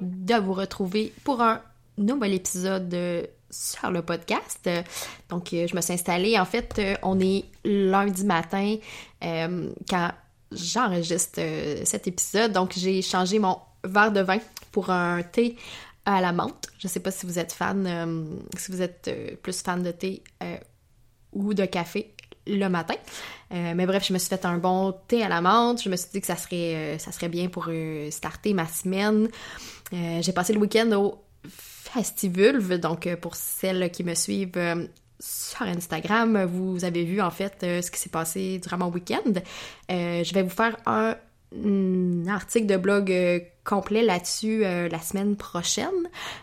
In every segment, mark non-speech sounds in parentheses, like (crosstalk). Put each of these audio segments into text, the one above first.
de vous retrouver pour un nouvel épisode sur le podcast. Donc, je me suis installée. En fait, on est lundi matin euh, quand j'enregistre euh, cet épisode. Donc, j'ai changé mon verre de vin pour un thé à la menthe. Je ne sais pas si vous êtes fan, euh, si vous êtes plus fan de thé ou de café le matin. Euh, mais bref, je me suis fait un bon thé à la menthe. Je me suis dit que ça serait, euh, ça serait bien pour euh, starter ma semaine. j'ai passé le week-end au Festivulve. Donc, pour celles qui me suivent sur Instagram, vous avez vu en fait ce qui s'est passé durant mon week-end. je vais vous faire un, article de blog complet là-dessus la semaine prochaine.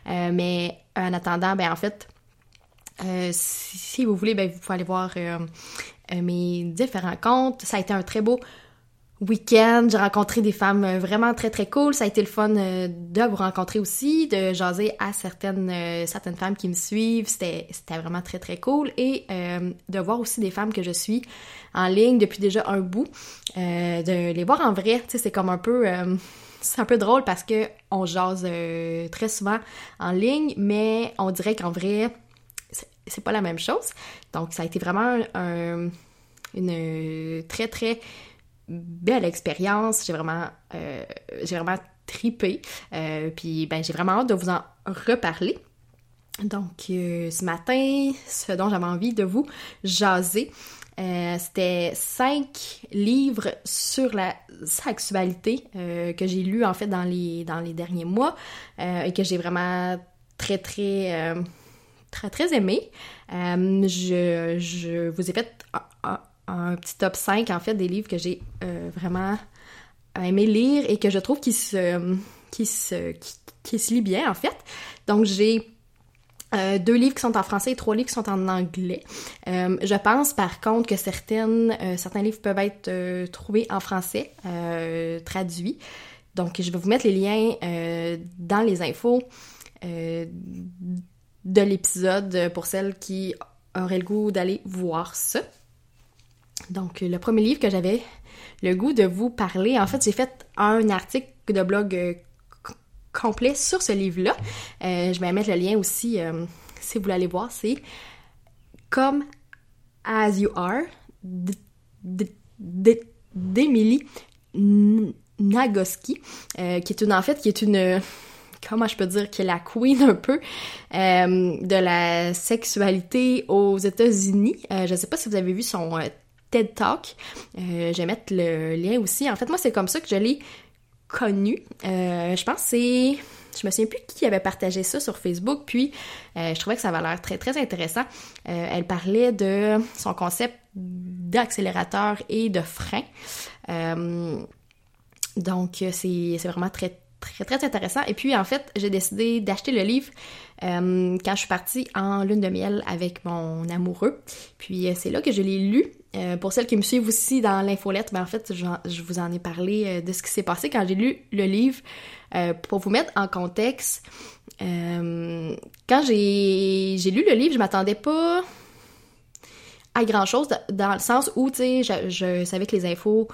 mais en attendant, ben en fait, si, vous voulez, ben, vous pouvez aller voir mes différents comptes. Ça a été un très beau week-end. J'ai rencontré des femmes euh, vraiment très très cool. Ça a été le fun euh, de vous rencontrer aussi, de jaser à certaines certaines femmes qui me suivent. C'était c'était vraiment très très cool et de voir aussi des femmes que je suis en ligne depuis déjà un bout, de les voir en vrai. Tu sais, c'est comme un peu (laughs) c'est un peu drôle parce que on jase très souvent en ligne, mais on dirait qu'en vrai c'est pas la même chose. Donc, ça a été vraiment une très, très belle expérience. J'ai vraiment, euh, j'ai vraiment tripé. Euh, puis, ben, j'ai vraiment hâte de vous en reparler. Donc, euh, ce matin, ce dont j'avais envie de vous jaser, c'était cinq livres sur la sexualité que j'ai lus en fait dans les, dans les derniers mois et que j'ai vraiment très, très très, très aimé. Euh, je, vous ai fait un, petit top 5, en fait, des livres que j'ai euh, vraiment aimé lire et que je trouve qui se, qui se, qui, se lit bien, en fait. Donc, j'ai euh, deux livres qui sont en français et trois livres qui sont en anglais. je pense par contre que certaines, certains livres peuvent être trouvés en français, traduits. Donc je vais vous mettre les liens dans les infos de l'épisode pour celles qui auraient le goût d'aller voir ça. Donc, le premier livre que j'avais le goût de vous parler, en fait, j'ai fait un article de blog euh, complet sur ce livre-là. Euh, je vais mettre le lien aussi euh, si vous l'allez voir. C'est Comme As You Are d'Emily Nagoski, qui est une, en fait, qui est une comment je peux dire, qui est la queen un peu euh, de la sexualité aux États-Unis. Euh, je sais pas si vous avez vu son euh, TED Talk. je vais mettre le lien aussi. En fait, moi, c'est comme ça que je l'ai connu. je pense que c'est je me souviens plus qui avait partagé ça sur Facebook, puis je trouvais que ça avait l'air très très intéressant. elle parlait de son concept d'accélérateur et de frein. donc c'est vraiment très très, très intéressant. Et puis, en fait, j'ai décidé d'acheter le livre euh, quand je suis partie en lune de miel avec mon amoureux. Puis, euh, c'est là que je l'ai lu. Euh, pour celles qui me suivent aussi dans l'infolette, ben, en fait, je vous en ai parlé de ce qui s'est passé quand j'ai lu le livre. pour vous mettre en contexte, quand j'ai lu le livre, je m'attendais pas à grand chose dans le sens où, tu sais, je, je, savais que les infos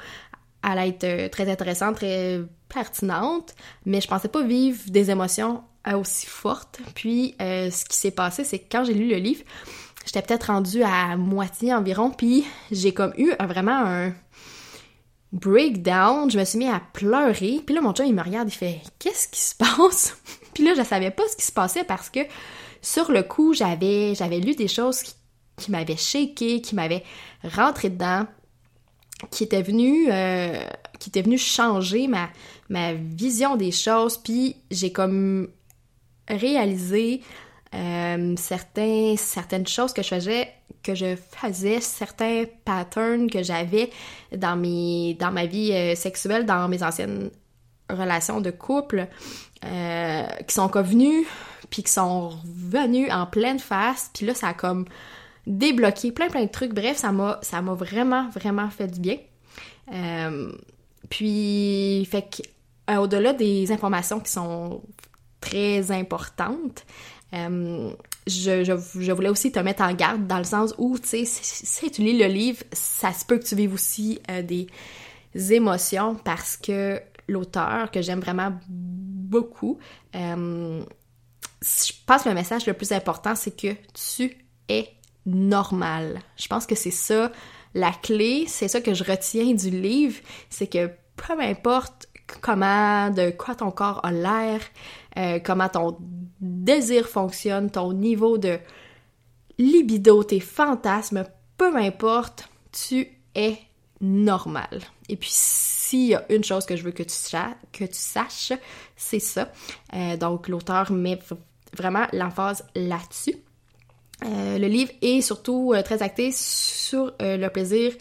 allaient être très intéressantes, très pertinente, mais je pensais pas vivre des émotions aussi fortes. Puis euh, ce qui s'est passé, c'est que quand j'ai lu le livre, j'étais peut-être rendue à moitié environ, puis j'ai comme eu vraiment un breakdown, je me suis mis à pleurer, puis là mon chum il me regarde, il fait qu'est-ce qui se passe? (laughs) Puis là je savais pas ce qui se passait parce que sur le coup, j'avais j'avais lu des choses qui, qui m'avaient shaké, qui m'avaient rentré dedans, euh, qui étaient venues changer ma vision des choses, puis j'ai comme réalisé euh, certaines choses que je faisais, que je faisais, certains patterns que j'avais dans, mes, dans ma vie euh, sexuelle, dans mes anciennes relations de couple qui sont convenus, puis qui sont revenus en pleine face, puis là, ça a comme débloqué plein plein de trucs. Bref, ça m'a ça m'a vraiment, vraiment fait du bien. Euh, puis, fait que, au-delà des informations qui sont très importantes, euh, je, je, voulais aussi te mettre en garde dans le sens où, tu sais, si, tu lis le livre, ça se peut que tu vives aussi euh, des émotions parce que l'auteur, que j'aime vraiment beaucoup, euh, je pense que le message le plus important, c'est que tu es normal. Je pense que c'est ça la clé, c'est ça que je retiens du livre, c'est que peu importe comment, de quoi ton corps a l'air, euh, comment ton désir fonctionne, ton niveau de libido, tes fantasmes, peu importe, tu es normal. Et puis, s'il y a une chose que je veux que tu, que tu saches, c'est ça. Euh, donc, l'auteur met vraiment l'emphase là-dessus. Euh, le livre est surtout très acté sur le plaisir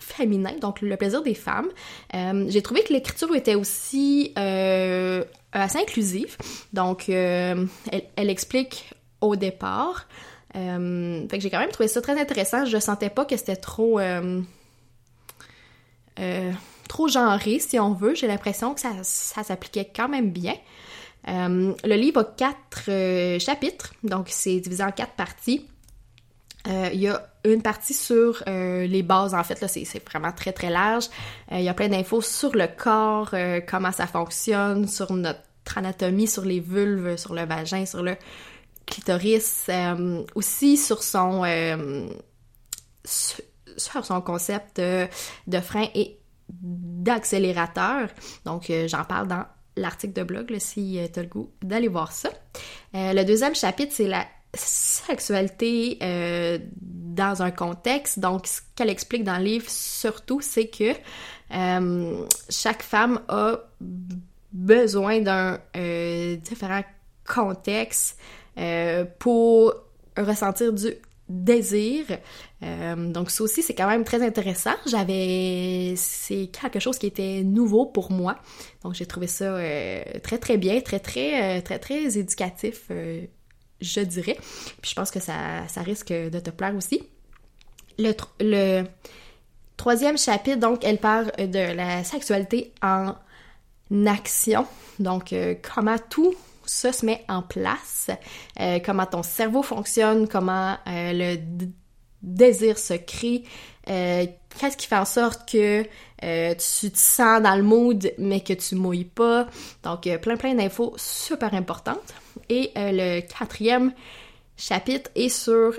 féminin, donc le plaisir des femmes. Euh, j'ai trouvé que l'écriture était aussi euh, assez inclusive. Donc, euh, elle, explique au départ. fait que j'ai quand même trouvé ça très intéressant. Je sentais pas que c'était trop trop genré, si on veut. J'ai l'impression que ça s'appliquait quand même bien. Le livre a quatre chapitres, donc c'est divisé en quatre parties. Euh, il y a une partie sur euh, les bases, en fait, là, c'est vraiment très très large. Euh, il y a plein d'infos sur le corps, comment ça fonctionne, sur notre anatomie, sur les vulves, sur le vagin, sur le clitoris, aussi sur son sur son concept de frein et d'accélérateur. Donc, j'en parle dans l'article de blog, là, si tu as le goût d'aller voir ça. le deuxième chapitre, c'est la sexualité euh, dans un contexte. Donc, ce qu'elle explique dans le livre, surtout, c'est que euh, chaque femme a besoin d'un euh, différent contexte pour ressentir du désir. donc ça aussi, c'est quand même très intéressant. J'avais... C'est quelque chose qui était nouveau pour moi. Donc j'ai trouvé ça très très bien, très très très très éducatif je dirais. Puis je pense que ça, risque de te plaire aussi. Le, le, troisième chapitre, donc, elle parle de la sexualité en action. Donc, euh, comment tout ça se met en place, euh, comment ton cerveau fonctionne, comment euh, le désir se crée, qu'est-ce qui fait en sorte que tu te sens dans le mood mais que tu mouilles pas. Donc, plein plein d'infos super importantes. Et euh, le quatrième chapitre est sur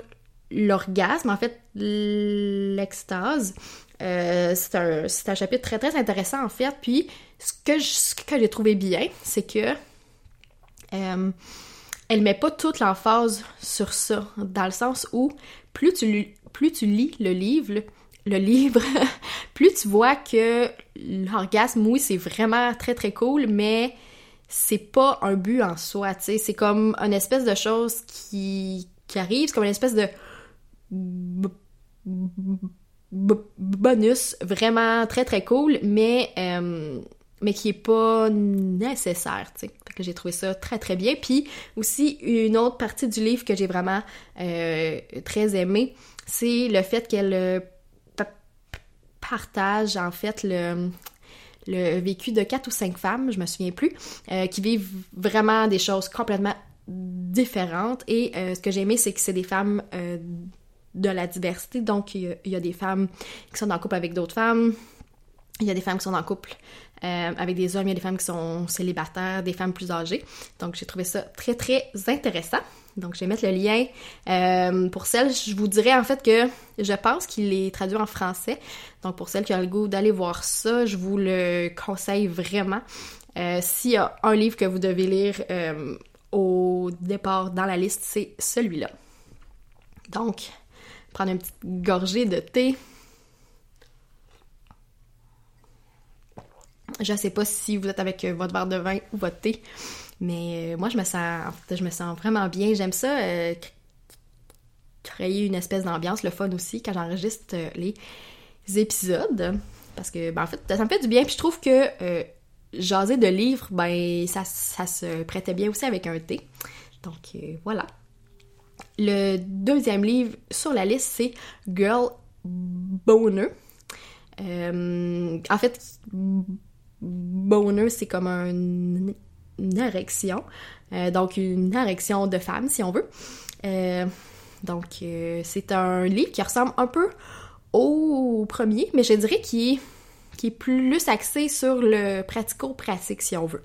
l'orgasme, en fait, l'extase. Euh, c'est un, chapitre très très intéressant en fait. Puis ce que, j'ai trouvé bien, c'est que euh, elle met pas toute l'emphase sur ça, dans le sens où plus tu, plus tu lis le livre, le livre, (laughs) plus tu vois que l'orgasme, oui, c'est vraiment très très cool, mais c'est pas un but en soi, tu sais, c'est comme une espèce de chose qui, qui arrive, c'est comme une espèce de bonus vraiment très très cool, mais euh, mais qui est pas nécessaire, tu sais. que j'ai trouvé ça très très bien. Puis aussi une autre partie du livre que j'ai vraiment euh, très aimé, c'est le fait qu'elle euh, partage en fait le le vécu de quatre ou cinq femmes, je me souviens plus, euh, qui vivent vraiment des choses complètement différentes. Et ce que j'ai aimé, c'est que c'est des femmes de la diversité. Donc, il y, a des femmes qui sont en couple avec d'autres femmes. Il y a des femmes qui sont en couple avec des hommes, il y a des femmes qui sont célibataires, des femmes plus âgées. Donc, j'ai trouvé ça très, très intéressant. Donc, je vais mettre le lien. Euh, pour celles, je vous dirais en fait que je pense qu'il est traduit en français. Donc, pour celles qui ont le goût d'aller voir ça, je vous le conseille vraiment. Euh, S'il y a un livre que vous devez lire euh, au départ dans la liste, c'est celui-là. Donc, prendre une petite gorgée de thé. Je sais pas si vous êtes avec votre verre de vin ou votre thé. Mais euh, moi, je me sens, je me sens vraiment bien. J'aime ça, euh, créer une espèce d'ambiance, le fun aussi, quand j'enregistre euh, les épisodes. Parce que, ben, en fait, ça me fait du bien. Puis je trouve que jaser de livres, ben ça, ça se prêtait bien aussi avec un thé. Donc euh, voilà. Le deuxième livre sur la liste, c'est Girl Boner. Euh, en fait, boner, c'est comme un, une érection. Euh, donc, une érection de femme, si on veut. donc, c'est un livre qui ressemble un peu au premier, mais je dirais qu'il est qui est plus axé sur le pratico-pratique, si on veut.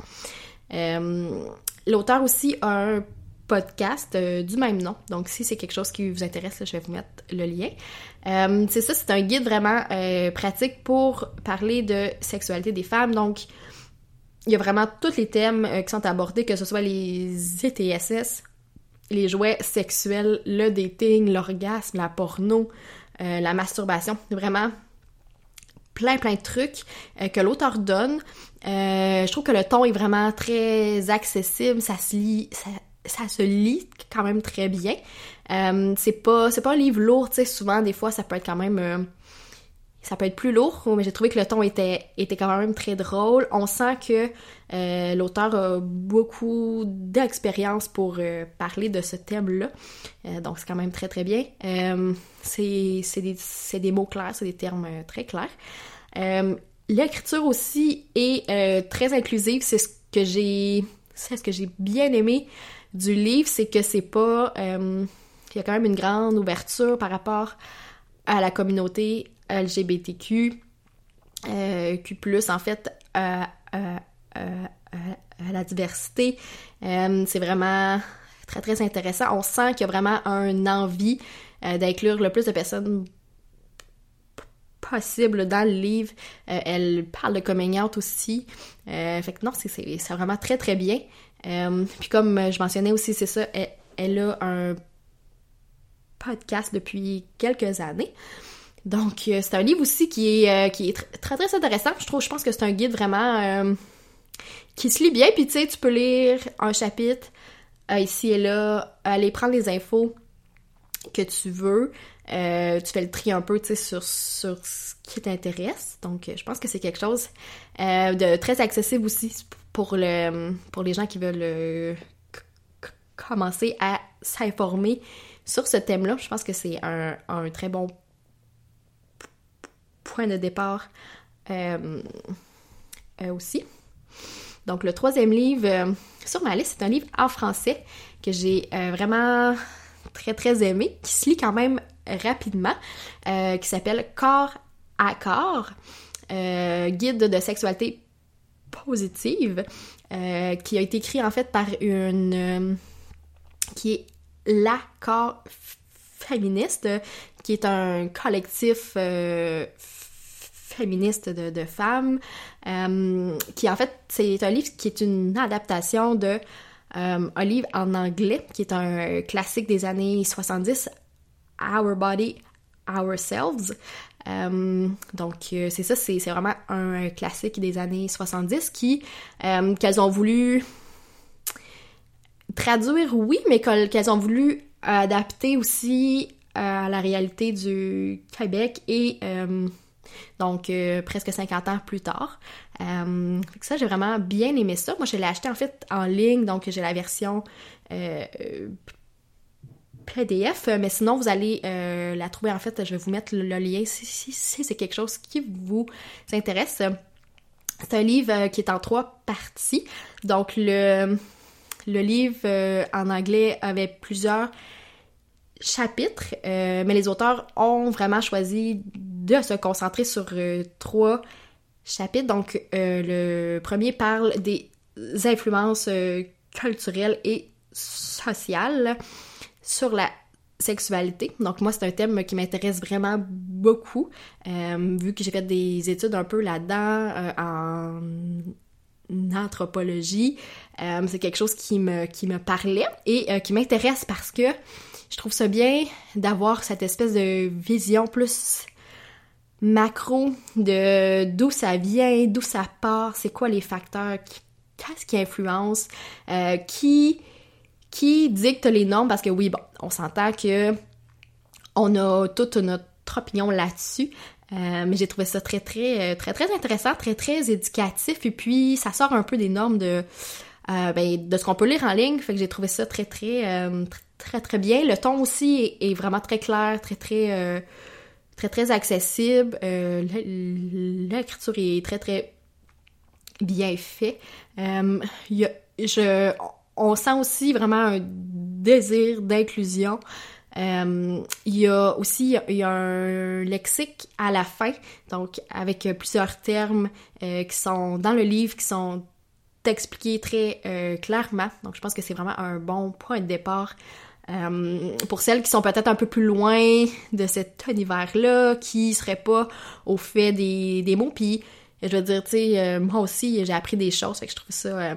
Euh, l'auteur aussi a un podcast euh, du même nom. Donc, si c'est quelque chose qui vous intéresse, je vais vous mettre le lien. Euh, c'est ça, c'est un guide vraiment pratique pour parler de sexualité des femmes. Donc, il y a vraiment tous les thèmes qui sont abordés, que ce soit les ETSS, les jouets sexuels, le dating, l'orgasme, la porno, la masturbation. Vraiment, plein plein de trucs euh, que l'auteur donne. Euh, je trouve que le ton est vraiment très accessible, ça se lit, se lit quand même très bien. Euh, c'est pas c'est pas un livre lourd, tu sais, souvent des fois ça peut être quand même ça peut être plus lourd, mais j'ai trouvé que le ton était, était quand même très drôle. On sent que l'auteur a beaucoup d'expérience pour parler de ce thème-là. donc, c'est quand même très, très bien. c'est des, des, mots clairs, c'est des termes très clairs. Euh, l'écriture aussi est euh, très inclusive. C'est ce que j'ai, c'est ce que j'ai bien aimé du livre, c'est que c'est pas, euh, il y a quand même une grande ouverture par rapport à la communauté LGBTQ, Q+, en fait, à, la diversité. c'est vraiment très très intéressant. On sent qu'il y a vraiment un envie d'inclure le plus de personnes possible dans le livre. Euh, elle parle de coming out aussi. Euh, fait que non, c'est vraiment très très bien. Euh, puis comme je mentionnais aussi, c'est ça, elle, a un podcast depuis quelques années. Donc c'est un livre aussi qui est, qui est très très intéressant. Je trouve, je pense que c'est un guide vraiment qui se lit bien. Puis tu sais, tu peux lire un chapitre ici et là, aller prendre les infos que tu veux. Euh, tu fais le tri un peu sur, sur ce qui t'intéresse. Donc, je pense que c'est quelque chose euh, de très accessible aussi pour, le, pour les gens qui veulent euh, commencer à s'informer sur ce thème-là. Je pense que c'est un, très bon point de départ aussi. Donc, le troisième livre sur ma liste, c'est un livre en français que j'ai vraiment très très aimé, qui se lit quand même rapidement, euh, qui s'appelle Corps à corps, euh, guide de sexualité positive, euh, qui a été écrit en fait par une qui est la corps féministe, qui est un collectif féministe de, femmes, qui en fait c'est un livre qui est une adaptation de un livre en anglais qui est un classique des années 70 Our Body, Ourselves. Euh, donc, euh, c'est ça, c'est vraiment un classique des années 70 qui, euh, qu'elles ont voulu traduire, oui, mais qu'elles ont voulu adapter aussi à la réalité du Québec et donc presque 50 ans plus tard. ça, j'ai vraiment bien aimé ça. Moi, je l'ai acheté en fait en ligne, donc j'ai la version PDF, euh, mais sinon vous allez euh, la trouver en fait, je vais vous mettre le, lien si, c'est quelque chose qui vous intéresse. C'est un livre euh, qui est en trois parties. Donc le, le livre en anglais avait plusieurs chapitres, mais les auteurs ont vraiment choisi de se concentrer sur trois chapitres. Donc le premier parle des influences culturelles et sociales sur la sexualité. Donc moi, c'est un thème qui m'intéresse vraiment beaucoup, euh, vu que j'ai fait des études un peu là-dedans euh, en anthropologie. Euh, c'est quelque chose qui me, qui me parlait et qui m'intéresse parce que je trouve ça bien d'avoir cette espèce de vision plus macro de d'où ça vient, d'où ça part, c'est quoi les facteurs, qu'est-ce qui influence, qui qui dicte les normes parce que oui, bon, on s'entend que on a toute notre opinion là-dessus. mais j'ai trouvé ça très, très, très, très intéressant, très, très éducatif. Et puis, ça sort un peu des normes de, ben, de ce qu'on peut lire en ligne. Fait que j'ai trouvé ça très, très, très, très bien. Le ton aussi est, vraiment très clair, très, très, très, très accessible. L'écriture est très, très bien fait. y a, je, on sent aussi vraiment un désir d'inclusion. Euh, il y a aussi un lexique à la fin, donc avec plusieurs termes euh, qui sont dans le livre, qui sont expliqués très euh, clairement. Donc je pense que c'est vraiment un bon point de départ pour celles qui sont peut-être un peu plus loin de cet univers-là, qui seraient pas au fait des, des mots. Puis je veux dire, tu sais, moi aussi j'ai appris des choses, fait que je trouve ça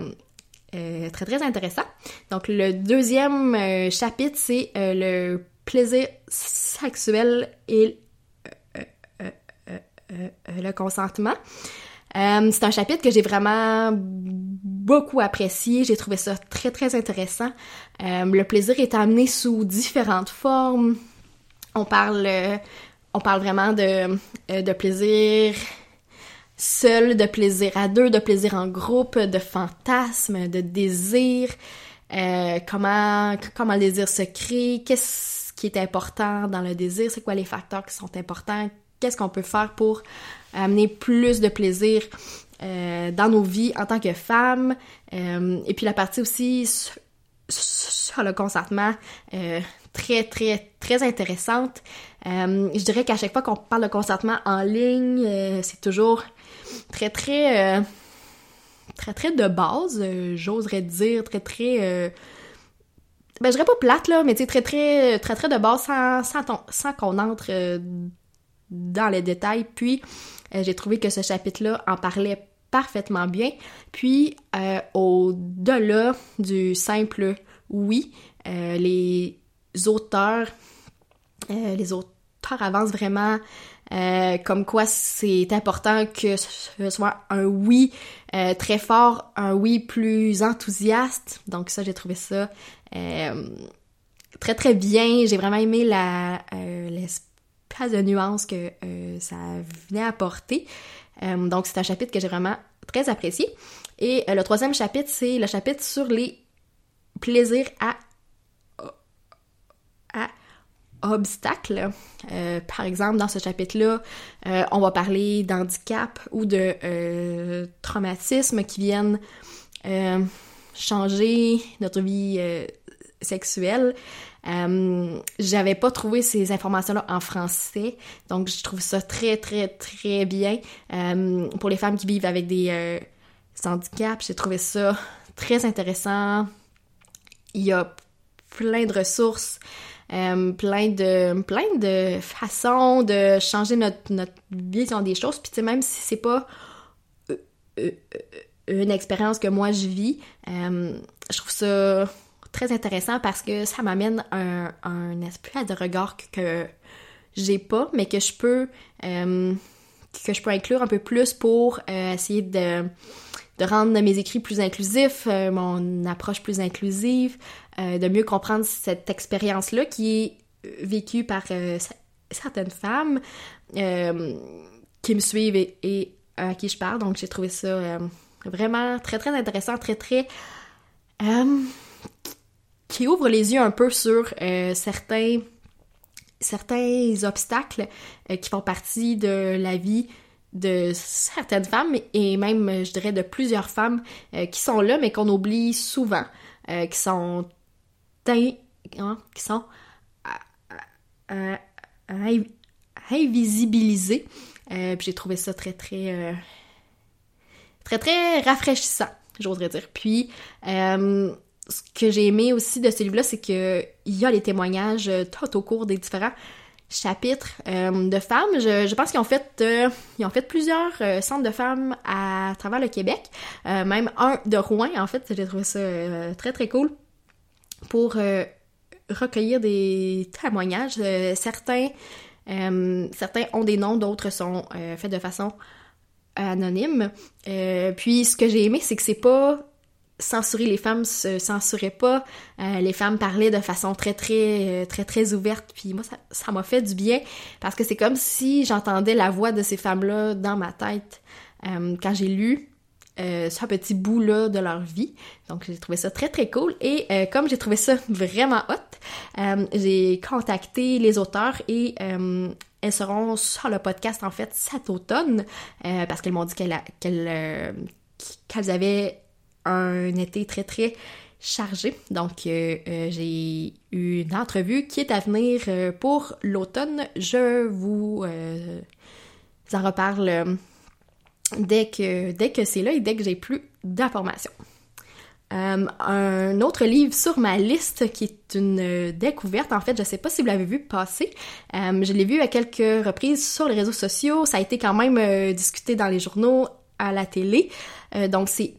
euh, très très intéressant. Donc le deuxième euh, chapitre, c'est euh, le plaisir sexuel et le consentement. c'est un chapitre que j'ai vraiment beaucoup apprécié. J'ai trouvé ça très très intéressant. le plaisir est amené sous différentes formes. On parle, on parle vraiment de, de plaisir seul, de plaisir à deux, de plaisir en groupe, de fantasmes, de désir, euh, comment, comment le désir se crée, qu'est-ce qui est important dans le désir, c'est quoi les facteurs qui sont importants, qu'est-ce qu'on peut faire pour amener plus de plaisir euh, dans nos vies en tant que femmes, euh, et puis la partie aussi sur le consentement, très, très, très intéressante. je dirais qu'à chaque fois qu'on parle de consentement en ligne, c'est toujours très très euh, très très de base, euh, j'oserais dire, très très euh, ben je dirais pas plate là, mais tu très très très très de base sans sans, sans qu'on entre dans les détails. Puis j'ai trouvé que ce chapitre-là en parlait parfaitement bien. Puis au-delà du simple oui, les auteurs les auteurs avancent vraiment euh, comme quoi c'est important que ce soit un oui euh, très fort, un oui plus enthousiaste. Donc ça, j'ai trouvé ça euh, très très bien. J'ai vraiment aimé la l'espace de nuance que ça venait apporter. donc c'est un chapitre que j'ai vraiment très apprécié. Et le troisième chapitre, c'est le chapitre sur les plaisirs à obstacles. Euh, par exemple, dans ce chapitre-là, euh, on va parler d'handicap ou de euh, traumatismes qui viennent changer notre vie sexuelle. J'avais pas trouvé ces informations-là en français, donc je trouve ça très, très, très bien. pour les femmes qui vivent avec des handicaps, j'ai trouvé ça très intéressant. Il y a plein de ressources. Euh, plein de plein de façons de changer notre, notre vision des choses. Puis tu sais, même si c'est pas euh, euh, une expérience que moi je vis, je trouve ça très intéressant parce que ça m'amène un, un esprit de regard que, j'ai pas, mais que je peux que je peux inclure un peu plus pour essayer de de rendre mes écrits plus inclusifs, mon approche plus inclusive, euh, de mieux comprendre cette expérience-là qui est vécue par euh, certaines femmes euh, qui me suivent et, à qui je parle. Donc j'ai trouvé ça vraiment très très intéressant, très très qui ouvre les yeux un peu sur certains certains obstacles qui font partie de la vie de certaines femmes et même, je dirais, de plusieurs femmes qui sont là, mais qu'on oublie souvent, qui sont Hein, qui sont invisibilisés. Euh, puis j'ai trouvé ça très, très, euh, très, très rafraîchissant, j'oserais dire. Puis, euh, ce que j'ai aimé aussi de ce livre-là, c'est qu'il y a les témoignages tout au cours des différents chapitres de femmes. Je, pense qu'ils ont ont fait plusieurs centres de femmes à travers le Québec, même un de Rouen en fait. J'ai trouvé ça très très cool pour euh, recueillir des témoignages. Euh, certains, euh, certains ont des noms, d'autres sont faits de façon anonyme. puis ce que j'ai aimé, c'est que c'est pas censurer, les femmes se censuraient pas, les femmes parlaient de façon très très très très ouverte, puis moi ça m'a fait du bien parce que c'est comme si j'entendais la voix de ces femmes-là dans ma tête quand j'ai lu euh, ce petit bout-là de leur vie. Donc j'ai trouvé ça très très cool et euh, comme j'ai trouvé ça (laughs) vraiment hot, j'ai contacté les auteurs et elles seront sur le podcast en fait cet automne parce qu'elles m'ont dit qu'elles avaient un été très très chargé. Donc j'ai eu une entrevue qui est à venir pour l'automne. Je vous en reparle dès que, dès que c'est là et dès que j'ai plus d'informations. Euh, un autre livre sur ma liste qui est une découverte, en fait, je sais pas si vous l'avez vu passer. Euh, je l'ai vu à quelques reprises sur les réseaux sociaux. Ça a été quand même euh, discuté dans les journaux, à la télé. donc c'est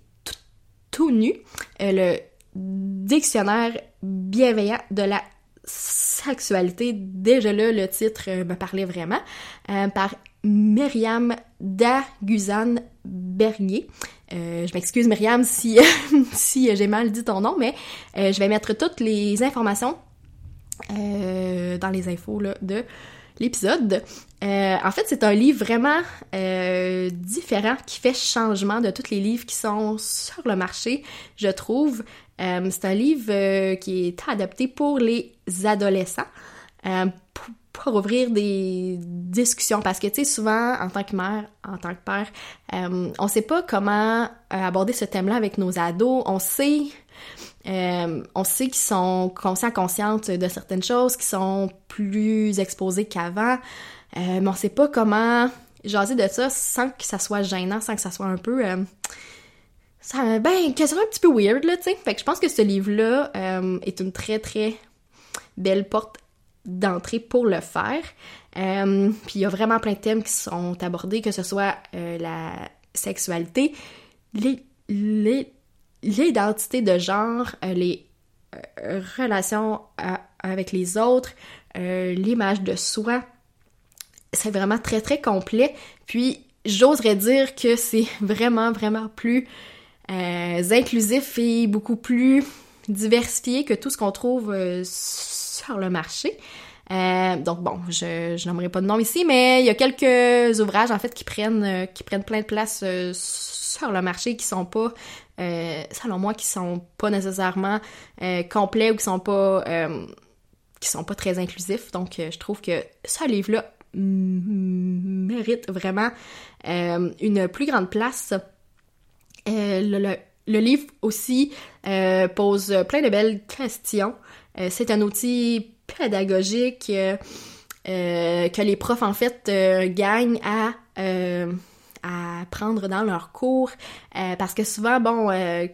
tout, nu. le dictionnaire bienveillant de la sexualité. Déjà là, le titre me parlait vraiment. par Myriam Daguzan Bernier. Euh, je m'excuse Myriam (laughs) si, j'ai mal dit ton nom, mais euh, je vais mettre toutes les informations euh, dans les infos de l'épisode. en fait, c'est un livre vraiment différent qui fait changement de tous les livres qui sont sur le marché, je trouve. c'est un livre qui est adapté pour les adolescents pour ouvrir des discussions parce que tu sais souvent en tant que mère, en tant que père, euh, on sait pas comment euh, aborder ce thème-là avec nos ados. On sait euh, on sait qu'ils sont conscients conscientes de certaines choses, qui sont plus exposés qu'avant, mais on sait pas comment jaser de ça sans que ça soit gênant, sans que ça soit un peu ça ben que ça soit un petit peu weird là, tu sais. Fait que je pense que ce livre-là est une très très belle porte d'entrée pour le faire. Euh, puis il y a vraiment plein de thèmes qui sont abordés, que ce soit euh, la sexualité, l'identité de genre, euh, les relations avec les autres, l'image de soi. C'est vraiment très très complet. Puis j'oserais dire que c'est (laughs) vraiment vraiment plus inclusif et beaucoup plus diversifié que tout ce qu'on trouve le marché. Euh, donc bon, je, je nommerai pas de nom ici, mais il y a quelques ouvrages en fait qui prennent euh, qui prennent plein de place euh, sur le marché qui sont pas selon moi qui sont pas nécessairement complets ou qui sont pas qui sont pas très inclusifs. Donc je trouve que ce livre là mérite vraiment une plus grande place. Le, livre aussi pose plein de belles questions. C'est un outil pédagogique euh, euh, que les profs en fait euh, gagnent à à prendre dans leurs cours. Parce que souvent bon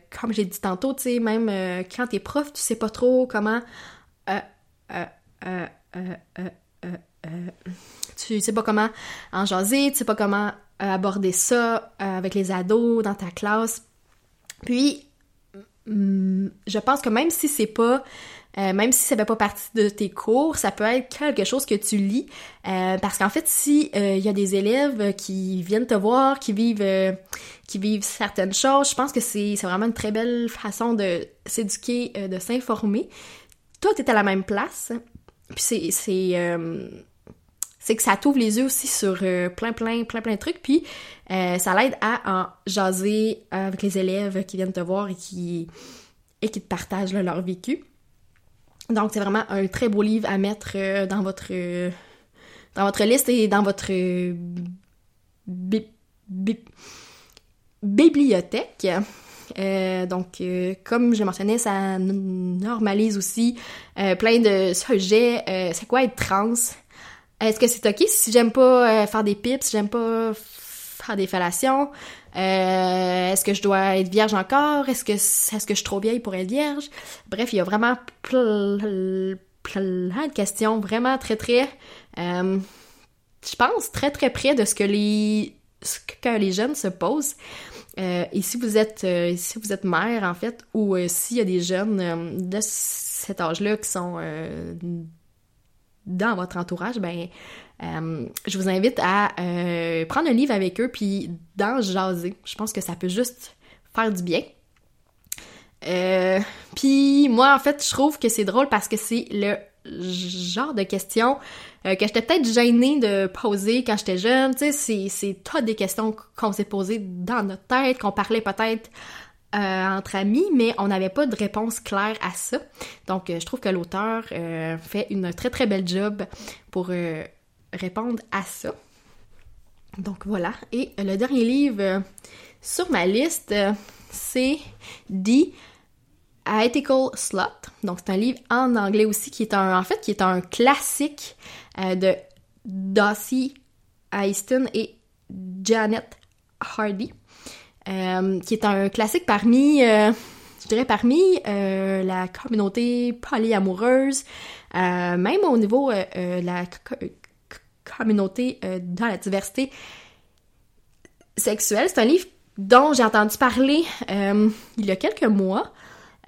comme j'ai dit tantôt tu sais même quand t'es prof tu sais pas trop comment tu sais pas comment en jaser tu sais pas comment aborder ça avec les ados dans ta classe. Puis mm, je pense que même si c'est pas euh, même si ça fait pas partie de tes cours, ça peut être quelque chose que tu lis. Euh, parce qu'en fait, si il euh, y a des élèves qui viennent te voir, qui vivent qui vivent certaines choses, je pense que c'est vraiment une très belle façon de s'éduquer, de s'informer. Toi, t'es à la même place. Puis c'est c'est que ça t'ouvre les yeux aussi sur plein, plein, plein, plein de trucs. Puis ça l'aide à en jaser avec les élèves qui viennent te voir et qui, et qui te partagent leur vécu. Donc, c'est vraiment un très beau livre à mettre euh, dans votre dans votre liste et dans votre bibliothèque. Euh, donc, euh, comme je mentionnais, ça normalise aussi plein de sujets. c'est quoi être trans? Est-ce que c'est ok si j'aime pas faire des pips, si j'aime pas faire des fellations? Euh, est-ce que je dois être vierge encore? Est-ce que, est-ce que je suis trop vieille pour être vierge? Bref, il y a vraiment plein, de questions vraiment très, très, euh, je pense, très, très près de ce que les, ce que les jeunes se posent. Euh, et si vous êtes, si vous êtes mère, en fait, ou s'il y a des jeunes de cet âge-là qui sont dans votre entourage, ben euh, je vous invite à euh, prendre un livre avec eux puis d'en jaser. Je pense que ça peut juste faire du bien. Puis moi, en fait, je trouve que c'est drôle parce que c'est le genre de questions que j'étais peut-être gênée de poser quand j'étais jeune. Tu sais, c'est tas des questions qu'on s'est posées dans notre tête, qu'on parlait peut-être entre amis, mais on n'avait pas de réponse claire à ça. Donc, je trouve que l'auteur fait une très très belle job pour répondre à ça. Donc voilà. Et le dernier livre euh, sur ma liste, euh, c'est The Ethical Slot. Donc c'est un livre en anglais aussi qui est un, en fait, qui est un classique euh, de Dossie Easton et Janet Hardy, qui est un classique parmi, je dirais parmi la communauté polyamoureuse, même au niveau la communauté euh, dans la diversité sexuelle. C'est un livre dont j'ai entendu parler euh, il y a quelques mois.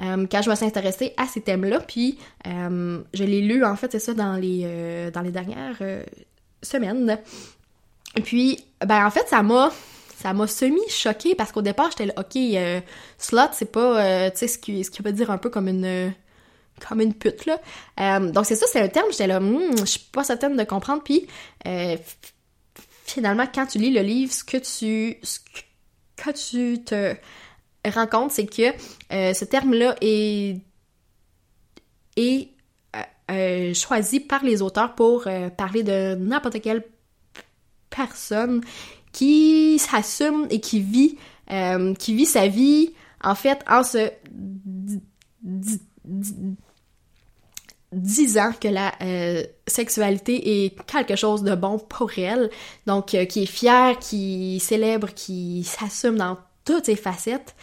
Euh, quand je me suis intéressée à ces thèmes-là, puis je l'ai lu, en fait, c'est ça, dans les, dans les dernières semaines. Puis, ben, en fait, ça m'a ça m'a semi-choquée parce qu'au départ, j'étais là, OK, slot, c'est pas, tu sais, ce qui, ce qui veut dire un peu comme une comme une pute, là. Euh, donc c'est ça, c'est un terme, j'étais là, hmm, je suis pas certaine de comprendre, puis euh, finalement, quand tu lis le livre, ce que tu, ce que tu te rends compte, c'est que euh, ce terme-là est, est choisi par les auteurs pour parler de n'importe quelle personne qui s'assume et qui vit, qui vit sa vie, en fait, en se disant que la euh, sexualité est quelque chose de bon pour elle, donc euh, qui est fière, qui célèbre, qui s'assume dans toutes ses facettes.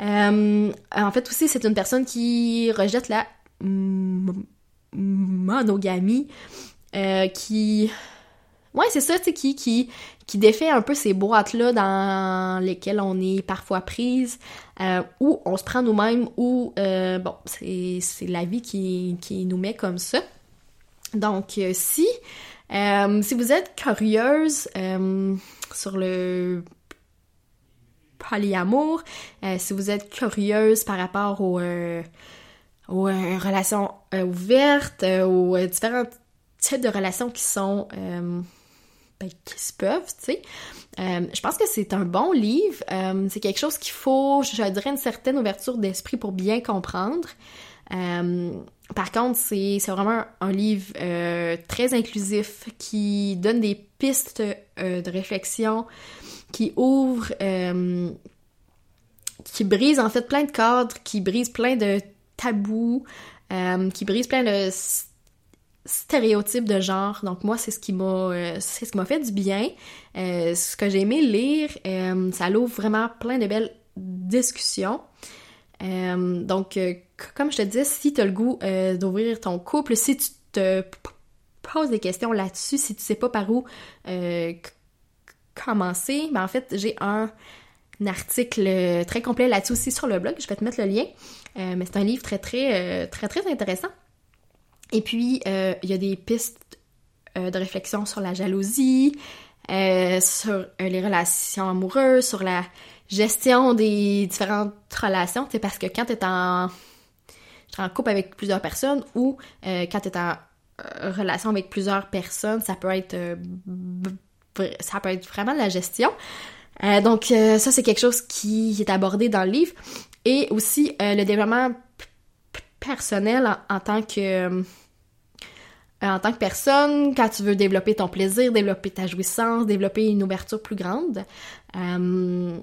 Euh, en fait aussi, c'est une personne qui rejette la monogamie, qui Ouais, c'est ça, tu sais, qui, qui, qui défait un peu ces boîtes-là dans lesquelles on est parfois prise, euh, ou on se prend nous-mêmes, ou, euh, bon, c'est, la vie qui, qui nous met comme ça. Donc, euh, si, euh, si vous êtes curieuse sur le polyamour, si vous êtes curieuse par rapport aux, aux relations ouvertes, aux différents types de relations qui sont qui se peuvent, tu sais. Euh, je pense que c'est un bon livre. Euh, c'est quelque chose qu'il faut, je dirais, une certaine ouverture d'esprit pour bien comprendre. Euh, par contre, c'est vraiment un livre très inclusif qui donne des pistes de réflexion, qui ouvre, qui brise en fait plein de cadres, qui brise plein de tabous, qui brise plein de stéréotypes de genre. Donc moi, c'est ce qui m'a euh, c'est ce qui m'a fait du bien. Euh, ce que j'ai aimé lire, euh, ça l'ouvre vraiment plein de belles discussions. donc, comme je te disais, si tu as le goût d'ouvrir ton couple, si tu te poses des questions là-dessus, si tu sais pas par où commencer, ben en fait, j'ai un article très complet là-dessus aussi sur le blog. Je vais te mettre le lien. mais c'est un livre très, très, très, très intéressant. Et puis, euh, il y a des pistes euh, de réflexion sur la jalousie, euh, sur les relations amoureuses, sur la gestion des différentes relations. C'est parce que quand tu es en, en couple avec plusieurs personnes ou quand tu es en relation avec plusieurs personnes, ça peut être ça peut être vraiment la gestion. donc ça c'est quelque chose qui est abordé dans le livre et aussi le développement personnel en, tant que euh, en tant que personne, quand tu veux développer ton plaisir, développer ta jouissance, développer une ouverture plus grande. Euh,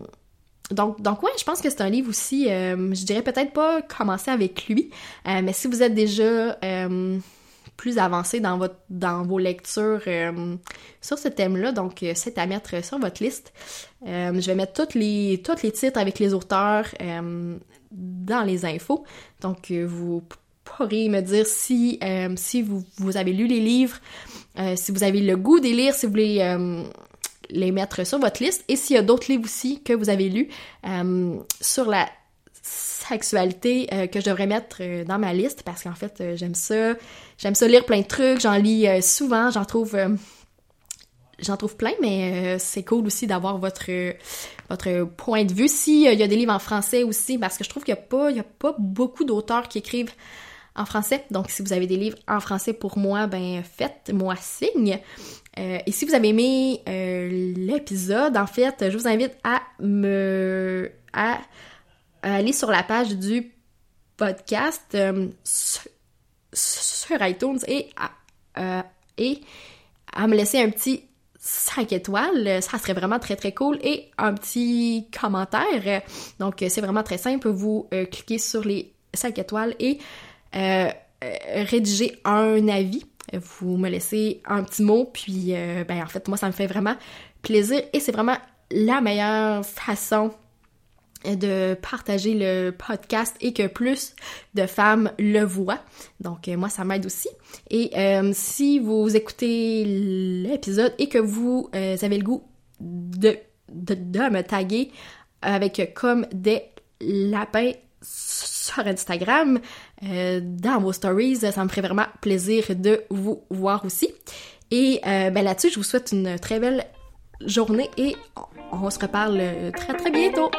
donc, donc ouais, je pense que c'est un livre aussi, euh, je dirais peut-être pas commencer avec lui, mais si vous êtes déjà plus avancé dans votre dans vos lectures sur ce thème-là, donc c'est à mettre sur votre liste. je vais mettre tous les tous les titres avec les auteurs dans les infos. Donc, euh, vous pourrez me dire si, euh, si vous, vous, avez lu les livres, euh, si vous avez le goût les lire, si vous voulez les mettre sur votre liste, et s'il y a d'autres livres aussi que vous avez lus sur la sexualité que je devrais mettre dans ma liste, parce qu'en fait, j'aime ça. J'aime ça lire plein de trucs, j'en lis souvent, j'en trouve j'en trouve plein, mais c'est cool aussi d'avoir votre point de vue. Si il y a des livres en français aussi, parce que je trouve qu'il n'y a pas y a beaucoup d'auteurs qui écrivent en français. Donc, si vous avez des livres en français pour moi, ben faites-moi signe. Euh, et si vous avez aimé euh, l'épisode, en fait, je vous invite à me aller sur la page du podcast euh, sur, iTunes et à, et à me laisser un petit 5 étoiles, ça serait vraiment très très cool et un petit commentaire. Donc c'est vraiment très simple, vous cliquez sur les 5 étoiles et euh, euh, rédiger un avis. Vous me laissez un petit mot, puis euh, ben en fait moi ça me fait vraiment plaisir et c'est vraiment la meilleure façon de partager le podcast et que plus de femmes le voient. Donc moi ça m'aide aussi. Et si vous écoutez l'épisode et que vous avez le goût de, de, me taguer avec comme des lapins sur Instagram, euh, dans vos stories. Ça me ferait vraiment plaisir de vous voir aussi. Et euh, ben là-dessus, je vous souhaite une très belle journée et on se reparle très très bientôt.